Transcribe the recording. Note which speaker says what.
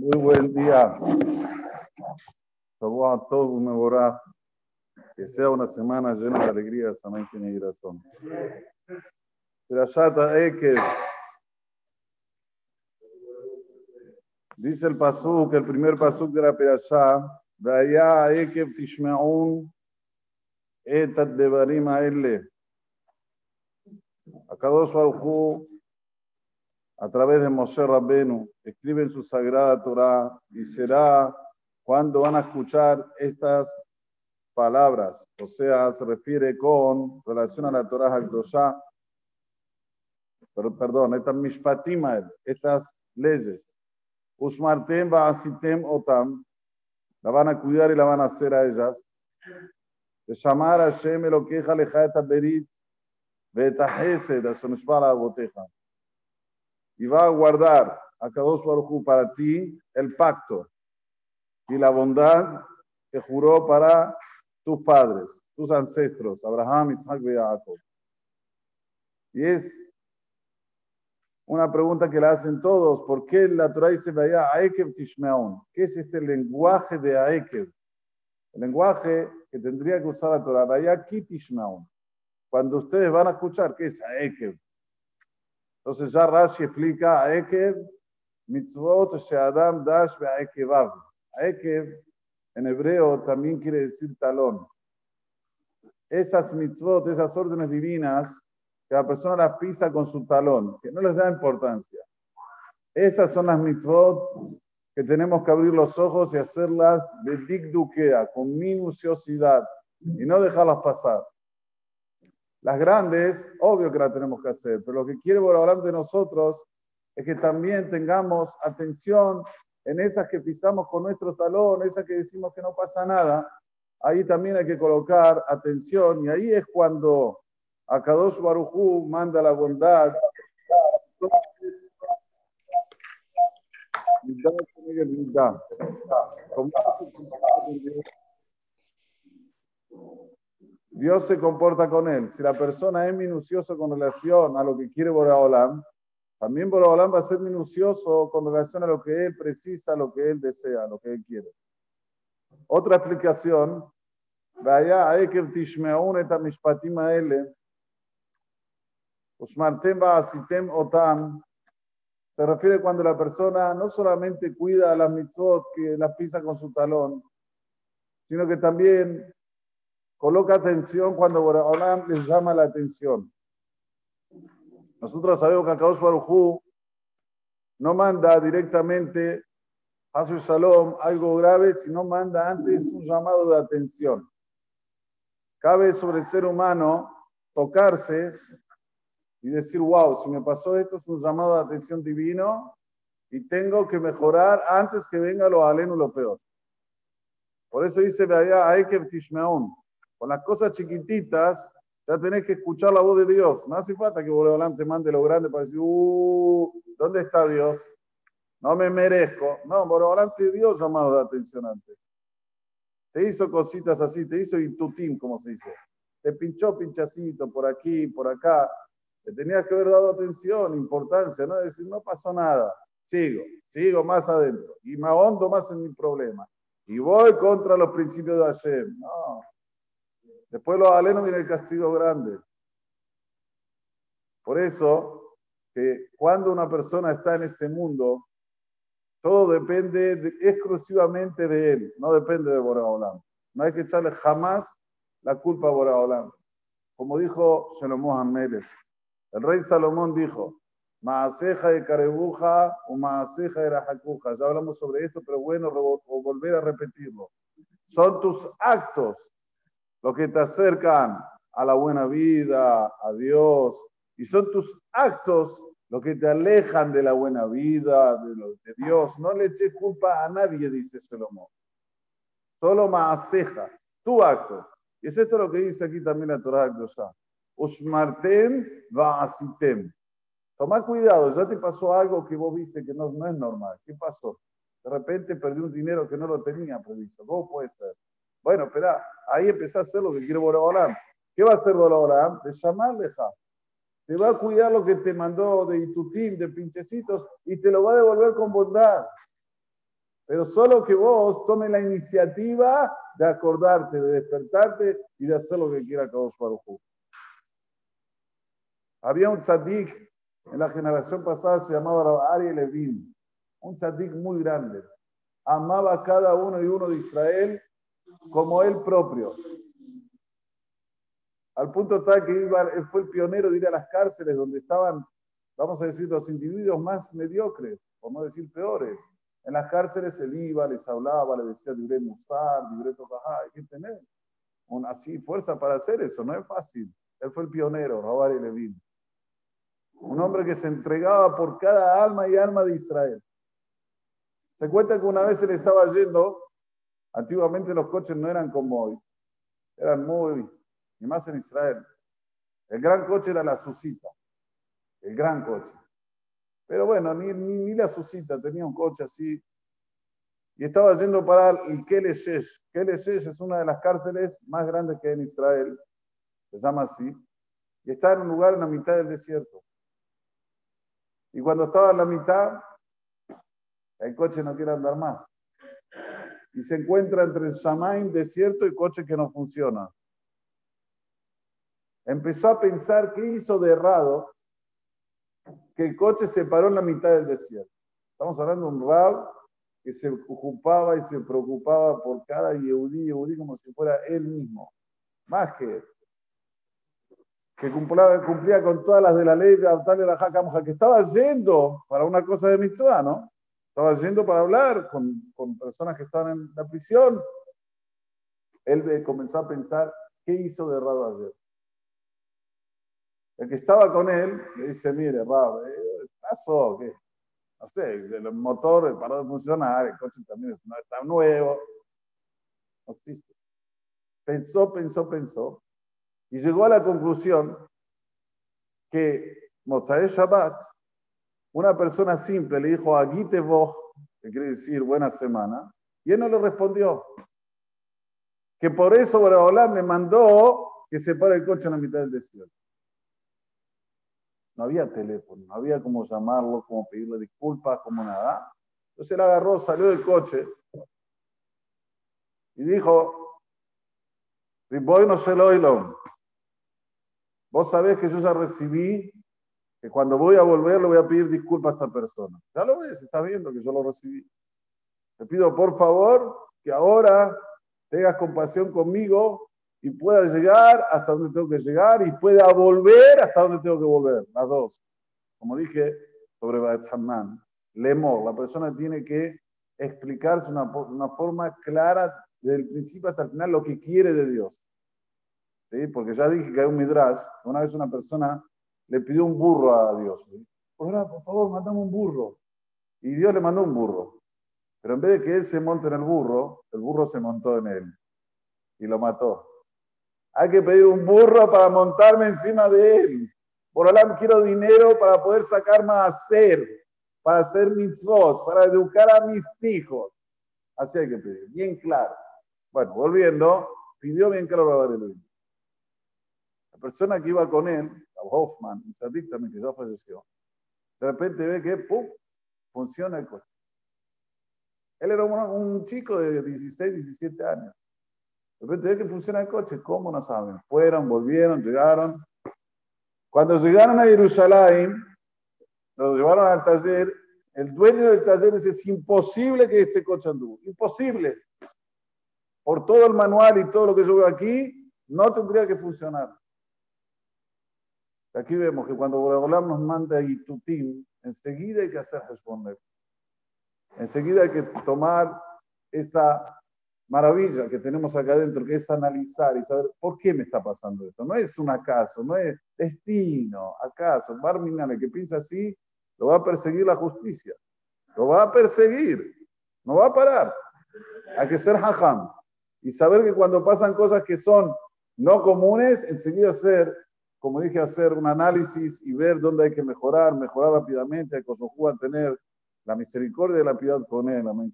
Speaker 1: Muy buen día. a todos, Mevorá. Que sea una semana llena de alegrías. Amén, tiene razón. Eker. Dice el pasuk, el primer pasuk de la Perashá, allá Ekev Tishmeun Etat Devarim Aele. Akadosh Baruj a través de Moshe Rabbenu, escribe en su sagrada Torah y será cuando van a escuchar estas palabras, o sea, se refiere con relación a la Torah Hakdoshá, perdón, estas mishpatim, estas leyes, Usmartem asitem otam, la van a cuidar y la van a hacer a ellas. De llamar a Shem lo que leja et berit, vetahesed, a boteja y va a guardar a Kadosh Baruj para ti el pacto y la bondad que juró para tus padres, tus ancestros, Abraham, Isaac y Jacob. Y es una pregunta que la hacen todos, ¿por qué la Torah dice vaya Aekev Tishmeon? ¿Qué es este lenguaje de Aekev? El lenguaje que tendría que usar la Torah, vaya Tishmeon. Cuando ustedes van a escuchar, ¿qué es Aekev? Entonces ya Rashi explica Aekev, mitzvot she'adam dash be'aekevav. Aekev en hebreo también quiere decir talón. Esas mitzvot, esas órdenes divinas, que la persona las pisa con su talón, que no les da importancia. Esas son las mitzvot que tenemos que abrir los ojos y hacerlas de digdukea, con minuciosidad, y no dejarlas pasar. Las grandes, obvio que las tenemos que hacer, pero lo que quiere hablar de nosotros es que también tengamos atención en esas que pisamos con nuestro talón, esas que decimos que no pasa nada. Ahí también hay que colocar atención y ahí es cuando Akadosh Barujú manda la bondad. Dios se comporta con él. Si la persona es minucioso con relación a lo que quiere Boraholam, también Boraholam va a ser minucioso con relación a lo que él precisa, lo que él desea, lo que él quiere. Otra explicación, vaya que tishmeun et mishpatim aele, se refiere cuando la persona no solamente cuida las mitzvot que las pisa con su talón, sino que también Coloca atención cuando Boraholam les llama la atención. Nosotros sabemos que Akadosh Barujú no manda directamente a su shalom algo grave, sino manda antes un llamado de atención. Cabe sobre el ser humano tocarse y decir, wow, si me pasó esto es un llamado de atención divino y tengo que mejorar antes que venga lo aleno lo peor. Por eso dice, hay que. Con las cosas chiquititas, ya tenés que escuchar la voz de Dios. No hace falta que Boreolán te mande lo grande para decir, uh, ¿dónde está Dios? No me merezco. No, Boreolán te dio llamado de atención antes. Te hizo cositas así, te hizo intutim, como se dice. Te pinchó pinchacito por aquí, por acá. Te tenías que haber dado atención, importancia, no decir, no pasó nada. Sigo, sigo más adentro. Y me ahondo más en mi problema. Y voy contra los principios de Hashem. No, Después lo aleno viene el castigo grande. Por eso, que cuando una persona está en este mundo, todo depende exclusivamente de él, no depende de Boraholam. No hay que echarle jamás la culpa a Boraholam. Como dijo Salomón Amélez, el rey Salomón dijo, Maaseja de Carebuja o Maaseja de Rajacuja. Ya hablamos sobre esto, pero bueno, volver a repetirlo. Son tus actos los que te acercan a la buena vida, a Dios, y son tus actos los que te alejan de la buena vida, de, Dios. No le eches culpa a nadie, dice Salomón. Solo maaseja, tu acto. Y es esto lo que dice aquí también la Torah de Usmartem asitem. Toma cuidado, ya te pasó algo que vos viste que no, no es normal. ¿Qué pasó? De repente perdí un dinero que no lo tenía previsto. ¿Cómo puede ser? Bueno, espera, ahí empezó a hacer lo que quiere Boraholam. ¿Qué va a hacer Boraholam? De llamarle Te va a cuidar lo que te mandó de itutín, de pinchecitos, y te lo va a devolver con bondad. Pero solo que vos tomes la iniciativa de acordarte, de despertarte y de hacer lo que quiera Kadosh Baruj Había un tzadik en la generación pasada, se llamaba Ari Levin, un tzadik muy grande. Amaba a cada uno y uno de Israel como él propio. Al punto tal que iba, él fue el pionero de ir a las cárceles donde estaban, vamos a decir, los individuos más mediocres, por no decir peores. En las cárceles él iba, les hablaba, les decía libre musar, libre hay que tener una así fuerza para hacer eso, no es fácil. Él fue el pionero, Rabar y. Un hombre que se entregaba por cada alma y alma de Israel. Se cuenta que una vez él estaba yendo, antiguamente los coches no eran como hoy, eran muy, y más en Israel. El gran coche era la Susita, el gran coche. Pero bueno, ni, ni, la Susita tenía un coche así. Y estaba yendo para el Keleshesh. Keleshesh es una de las cárceles más grandes que hay en Israel. Se llama así. Y está en un lugar en la mitad del desierto. Y cuando estaba en la mitad, el coche no quiere andar más. Y se encuentra entre el Shamaim, desierto, y coche que no funciona. Empezó a pensar qué hizo de errado que el coche se paró en la mitad del desierto. Estamos hablando de un rab que se ocupaba y se preocupaba por cada yehudí, yehudí como si fuera él mismo. Más que que cumplía, cumplía con todas las de la ley que estaba yendo para una cosa de mitzvah, ¿no? Estaba yendo para hablar con, con personas que estaban en la prisión. Él comenzó a pensar, ¿qué hizo de errado ayer? El que estaba con él le dice, mire, Rab, ¿qué pasó? ¿Qué? No sé, el motor paró de funcionar, el coche también está nuevo. No existe. Pensó, pensó, pensó. Y llegó a la conclusión que Mozae Shabbat, una persona simple le dijo a vos, que quiere decir buena semana, y él no le respondió. Que por eso Boraholam le mandó que se pare el coche en la mitad del desierto. No había teléfono, no había cómo llamarlo, cómo pedirle disculpas, como nada. Entonces él agarró, salió del coche y dijo, Riboy no se lo Vos sabés que yo ya recibí, que cuando voy a volver le voy a pedir disculpas a esta persona. Ya lo ves, estás viendo que yo lo recibí. Te pido por favor que ahora tengas compasión conmigo y pueda llegar hasta donde tengo que llegar y pueda volver hasta donde tengo que volver, las dos. Como dije sobre Baet Hanan, Lemor, la persona tiene que explicarse una, una forma clara desde el principio hasta el final lo que quiere de Dios. Porque ya dije que hay un midrash, una vez una persona le pidió un burro a Dios. Por, favor, mandame un burro. Y Dios le mandó un burro. Pero en vez de que él se monte en el burro, el burro se montó en él y lo mató. Hay que pedir un burro para montarme encima de él. Por ahora quiero dinero para poder sacar más hacer, para hacer mitzvot, para educar a mis hijos. Así hay que pedir, bien claro. Bueno, volviendo, pidió bien claro la Elohim persona que iba con él, Hoffman, un Sadik también que ya falleció, de repente ve que ¡pum! funciona el coche. Él era un, chico de 16, 17 años. De repente ve que funciona el coche. ¿Cómo no saben? Fueron, volvieron, llegaron. Cuando llegaron a Jerusalén, lo llevaron al taller. El dueño del taller dice, es imposible que este coche anduvo. Imposible. Por todo el manual y todo lo que yo veo aquí, no tendría que funcionar. Aquí vemos que cuando Boreolam nos manda a Itutim, enseguida hay que hacer responder. Enseguida hay que tomar esta maravilla que tenemos acá adentro, que es analizar y saber por qué me está pasando esto. No es un acaso, no es destino, acaso. Barminane que piensa así, lo va a perseguir la justicia. Lo va a perseguir. No va a parar. Hay que ser hajam y saber que cuando pasan cosas que son no comunes, enseguida ser como dije, hacer un análisis y ver dónde hay que mejorar, mejorar rápidamente, a a tener la misericordia y la piedad con él. Amén.